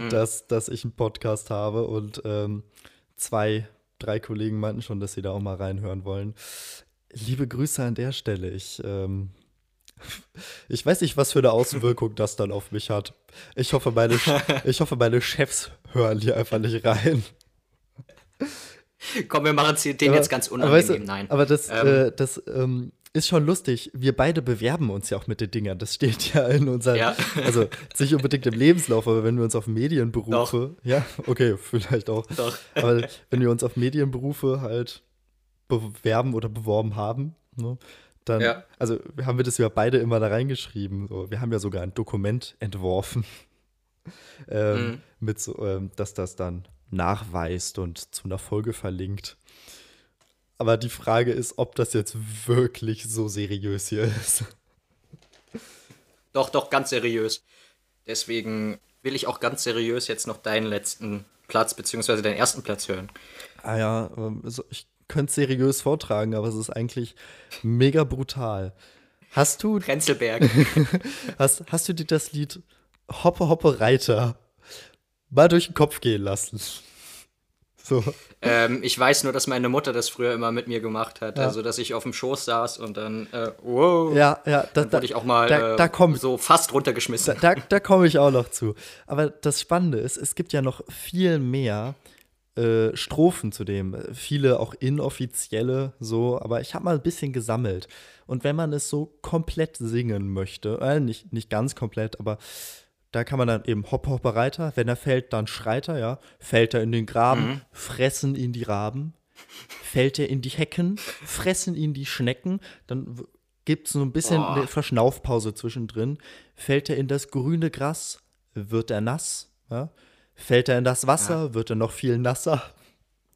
Dass, dass ich einen Podcast habe und ähm, zwei, drei Kollegen meinten schon, dass sie da auch mal reinhören wollen. Liebe Grüße an der Stelle. Ich, ähm, ich weiß nicht, was für eine Auswirkung das dann auf mich hat. Ich hoffe, meine, ich hoffe, meine Chefs hören hier einfach nicht rein. Komm, wir machen den aber, jetzt ganz unangenehm. Weißt du, Nein. Aber das, ähm. äh, das ähm, ist schon lustig. Wir beide bewerben uns ja auch mit den Dingern. Das steht ja in unseren, ja. also nicht unbedingt im Lebenslauf, aber wenn wir uns auf Medienberufe, Doch. ja, okay, vielleicht auch. Doch. Aber wenn wir uns auf Medienberufe halt bewerben oder beworben haben, ne, dann, ja. also haben wir das ja beide immer da reingeschrieben. So. Wir haben ja sogar ein Dokument entworfen, ähm, mhm. mit so, ähm, dass das dann nachweist und zu einer Folge verlinkt. Aber die Frage ist, ob das jetzt wirklich so seriös hier ist. Doch, doch, ganz seriös. Deswegen will ich auch ganz seriös jetzt noch deinen letzten Platz, beziehungsweise deinen ersten Platz hören. Ah ja, ähm, ich könnte es seriös vortragen, aber es ist eigentlich mega brutal. Hast du. Prenzlberg. hast, hast du dir das Lied Hoppe Hoppe Reiter mal durch den Kopf gehen lassen. So. Ähm, ich weiß nur, dass meine Mutter das früher immer mit mir gemacht hat. Ja. Also, dass ich auf dem Schoß saß und dann, äh, wow. Ja, ja. Da, dann wurde ich auch mal da, da komm, so fast runtergeschmissen. Da, da, da komme ich auch noch zu. Aber das Spannende ist, es gibt ja noch viel mehr äh, Strophen zu dem. Viele auch inoffizielle, so. Aber ich habe mal ein bisschen gesammelt. Und wenn man es so komplett singen möchte, äh, nicht, nicht ganz komplett, aber da kann man dann eben Hopp, Hoppe, Reiter. Wenn er fällt, dann schreit er, ja. Fällt er in den Graben, mhm. fressen ihn die Raben. Fällt er in die Hecken, fressen ihn die Schnecken. Dann gibt es so ein bisschen oh. eine Verschnaufpause zwischendrin. Fällt er in das grüne Gras, wird er nass. Ja. Fällt er in das Wasser, ja. wird er noch viel nasser.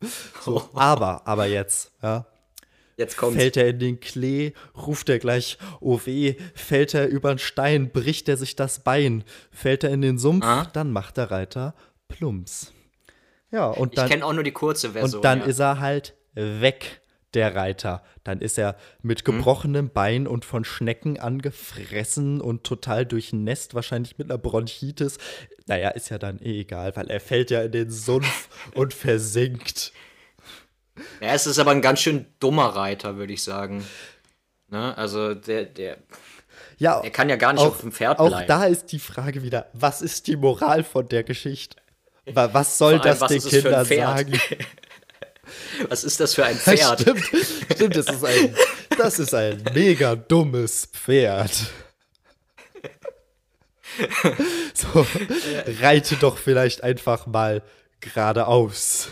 So, aber, aber jetzt, ja. Jetzt kommt's. Fällt er in den Klee, ruft er gleich, oh weh, fällt er über den Stein, bricht er sich das Bein, fällt er in den Sumpf, ah? dann macht der Reiter Plumps. Ja, und dann. Ich kenne auch nur die kurze Version. Und dann ja. ist er halt weg, der Reiter. Dann ist er mit hm? gebrochenem. Bein und von Schnecken angefressen und total durchnässt, wahrscheinlich mit einer Bronchitis. Naja, ist ja dann eh egal, weil er fällt ja in den Sumpf und versinkt. Ja, es ist aber ein ganz schön dummer Reiter, würde ich sagen. Ne? Also der, der. Ja, Er kann ja gar nicht auch, auf dem Pferd Auch bleiben. da ist die Frage wieder, was ist die Moral von der Geschichte? Wa- Was soll allem, das was den Kindern sagen? Was ist das für ein Pferd? Stimmt, stimmt, das ist ein, das ist ein mega dummes Pferd. So, reite doch vielleicht einfach mal geradeaus.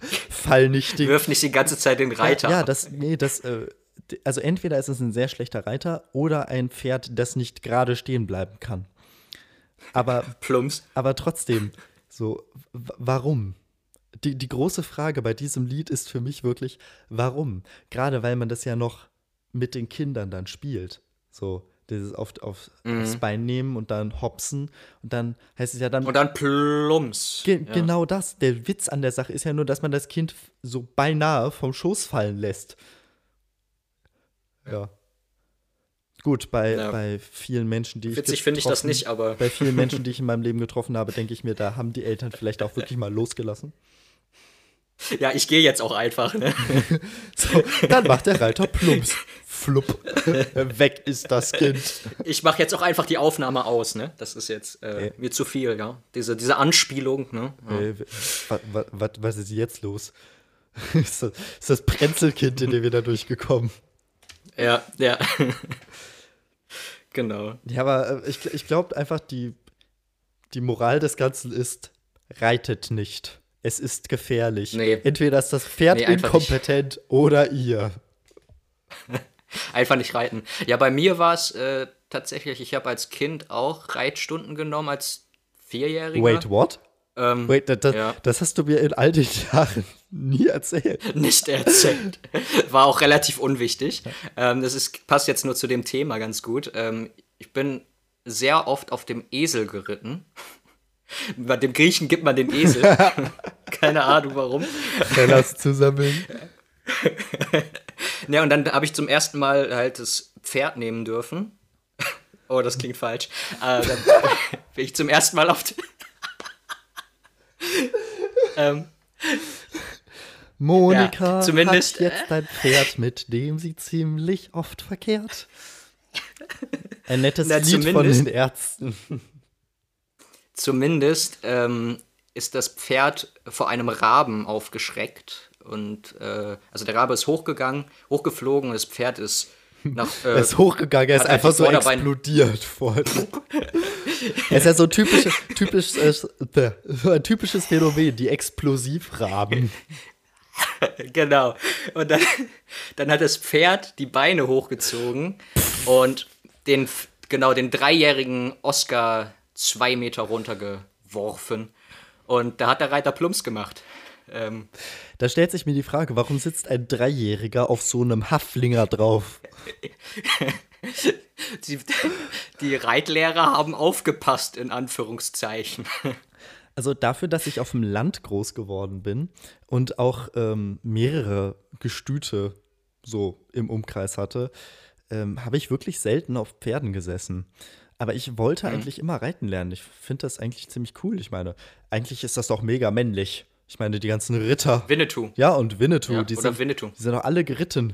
Fall nicht den Wirf nicht die ganze Zeit den Reiter. Ja, das, nee, das, äh, also entweder ist es ein sehr schlechter Reiter oder ein Pferd, das nicht gerade stehen bleiben kann. Aber, Plumps. aber trotzdem, so, warum? Die, die große Frage bei diesem Lied ist für mich wirklich, warum? Gerade weil man das ja noch mit den Kindern dann spielt. So, dieses auf, auf, aufs Bein nehmen und dann hopsen und dann heißt es ja dann Und dann Plumps. Ge ja. Genau das. Der Witz an der Sache ist ja nur, dass man das Kind so beinahe vom Schoß fallen lässt. Ja. Gut, bei, Ja. bei vielen Menschen, die ich Witzig finde ich das nicht, aber Bei vielen Menschen, die ich in meinem Leben getroffen habe, denke ich mir, da haben die Eltern vielleicht auch wirklich mal losgelassen. ja, ich gehe jetzt auch einfach. Ne? So, dann macht der Reiter plumps. Flupp. Weg ist das Kind. Ich mache jetzt auch einfach die Aufnahme aus. Ne? Das ist jetzt äh, mir zu viel, ja. Diese, diese Anspielung. Ne? Ja. Äh, wa, wa, wa, was ist jetzt los? ist, das, ist das Prenzelkind in dem wir da durchgekommen? Ja, ja. genau. Ja, aber äh, ich, ich glaube einfach, die, die Moral des Ganzen ist, reitet nicht. Es ist gefährlich. Nee. Entweder ist das Pferd Nee, inkompetent oder ihr. Einfach nicht reiten. Ja, bei mir war es äh, tatsächlich, ich habe als Kind auch Reitstunden genommen, als Vierjähriger. Wait, what? Ähm, Wait, das, das, ja. das hast du mir in all den Jahren nie erzählt. nicht erzählt. War auch relativ unwichtig. Ähm, das ist, passt jetzt nur zu dem Thema ganz gut. Ähm, ich bin sehr oft auf dem Esel geritten. Bei dem Griechen gibt man den Esel. Keine Ahnung warum. Fellas zu sammeln. Ja, und dann habe ich zum ersten Mal halt das Pferd nehmen dürfen. Oh, das klingt falsch. Äh, dann bin ich zum ersten Mal auf. ähm, Monika Ja, zumindest- hat jetzt ein Pferd, mit dem sie ziemlich oft verkehrt. Ein nettes Na, Lied von zumindest- den Ärzten. zumindest ähm, ist das Pferd vor einem Raben aufgeschreckt. Und äh, also der Rabe ist hochgegangen, hochgeflogen und das Pferd ist nach. Äh, Er ist hochgegangen, er ist hat einfach so explodiert vor. er ist ja so typisch, typisch, äh, ein typisches Phänomen, die Explosivraben. Genau. Und dann, dann hat das Pferd die Beine hochgezogen und den, genau, den dreijährigen Oscar zwei Meter runtergeworfen. Und da hat der Reiter Plumps gemacht. Ähm, Da stellt sich mir die Frage, warum sitzt ein Dreijähriger auf so einem Haflinger drauf? die, die Reitlehrer haben aufgepasst, in Anführungszeichen. Also dafür, dass ich auf dem Land groß geworden bin und auch ähm, mehrere Gestüte so im Umkreis hatte, ähm, habe ich wirklich selten auf Pferden gesessen. Aber ich wollte eigentlich immer reiten lernen. Ich finde das eigentlich ziemlich cool. Ich meine, eigentlich ist das doch mega männlich. Ich meine, die ganzen Ritter. Winnetou. Ja, und Winnetou, Ja, die, oder sind, Winnetou. die sind doch alle geritten.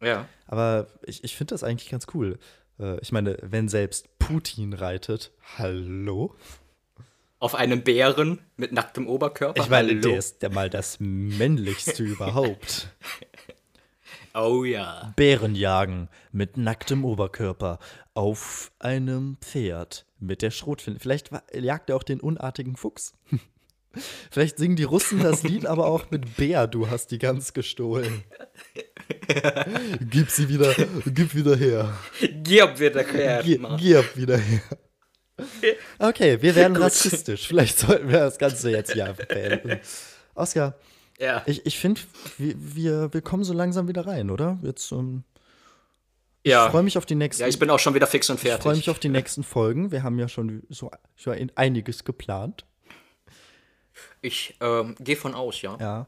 Ja. Aber ich, ich finde das eigentlich ganz cool. Äh, ich meine, wenn selbst Putin reitet, hallo? Auf einem Bären mit nacktem Oberkörper. Ich meine, Hallo. der ist ja mal das männlichste überhaupt. Oh ja. Bären jagen mit nacktem Oberkörper auf einem Pferd mit der Schrotflinte. Vielleicht jagt er auch den unartigen Fuchs. Vielleicht singen die Russen das Lied aber auch mit Bär, du hast die Gans gestohlen. Gib sie wieder, gib wieder her. Gib wird erklärt. Gib, wieder her. Okay, wir werden rassistisch. Vielleicht sollten wir das Ganze jetzt hier einfach beenden. Oskar, Ja. ich, ich finde, wir, wir, wir kommen so langsam wieder rein, oder? Jetzt, ähm, ja. ich freue mich auf die nächsten. ja, ich bin auch schon wieder fix und Ich fertig. freue mich auf die nächsten Folgen. Wir haben ja schon so einiges geplant. Ich ähm, gehe von aus, ja. Ja.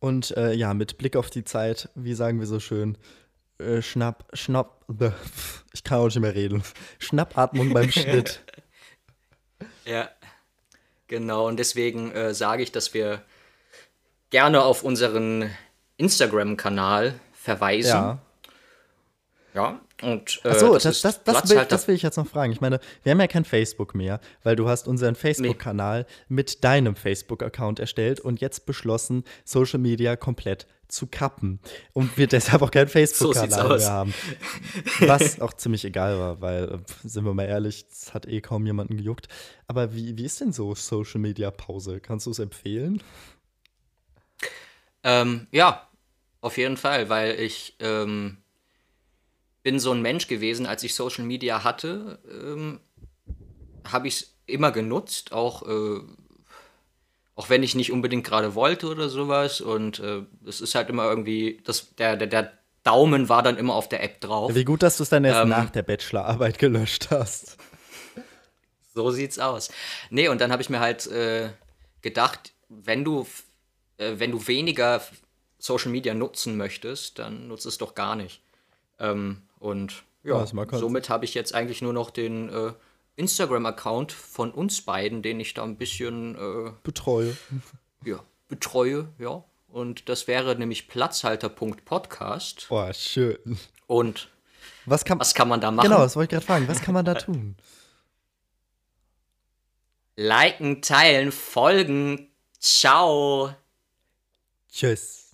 Und äh, ja, mit Blick auf die Zeit, wie sagen wir so schön, äh, Schnapp, Schnapp, ich kann auch nicht mehr reden. Schnappatmung beim Schnitt. Ja. Genau, und deswegen äh, sage ich, dass wir gerne auf unseren Instagram-Kanal verweisen. Ja. Ja, Und, äh, Achso, das, das, das, das, will, das will ich jetzt noch fragen. Ich meine, wir haben ja kein Facebook mehr, weil du hast unseren Facebook-Kanal mit deinem Facebook-Account erstellt und jetzt beschlossen, Social Media komplett zu kappen. Und wir deshalb auch keinen Facebook-Kanal aus. mehr haben. Was auch ziemlich egal war, weil, äh, sind wir mal ehrlich, es hat eh kaum jemanden gejuckt. Aber wie, wie ist denn so Social Media Pause? Kannst du es empfehlen? Ähm, ja, auf jeden Fall, weil ich ähm, bin so ein Mensch gewesen, als ich Social Media hatte, ähm, habe ich es immer genutzt, auch, äh, auch wenn ich nicht unbedingt gerade wollte oder sowas. Und äh, es ist halt immer irgendwie, das, der, der, der Daumen war dann immer auf der App drauf. Wie gut, dass du es dann erst Ähm, nach der Bachelorarbeit gelöscht hast. So sieht's aus. Nee, und dann habe ich mir halt äh, gedacht, wenn du, äh, wenn du weniger Social Media nutzen möchtest, dann nutze es doch gar nicht. Ähm, und ja, halt- somit habe ich jetzt eigentlich nur noch den äh, Instagram-Account von uns beiden, den ich da ein bisschen äh, Betreue. ja, betreue, ja. Und das wäre nämlich platzhalter.podcast. Boah, schön. Und Was kann, was kann man da machen? genau, das wollte ich gerade fragen. Was kann man da tun? Liken, teilen, folgen. Ciao. Tschüss.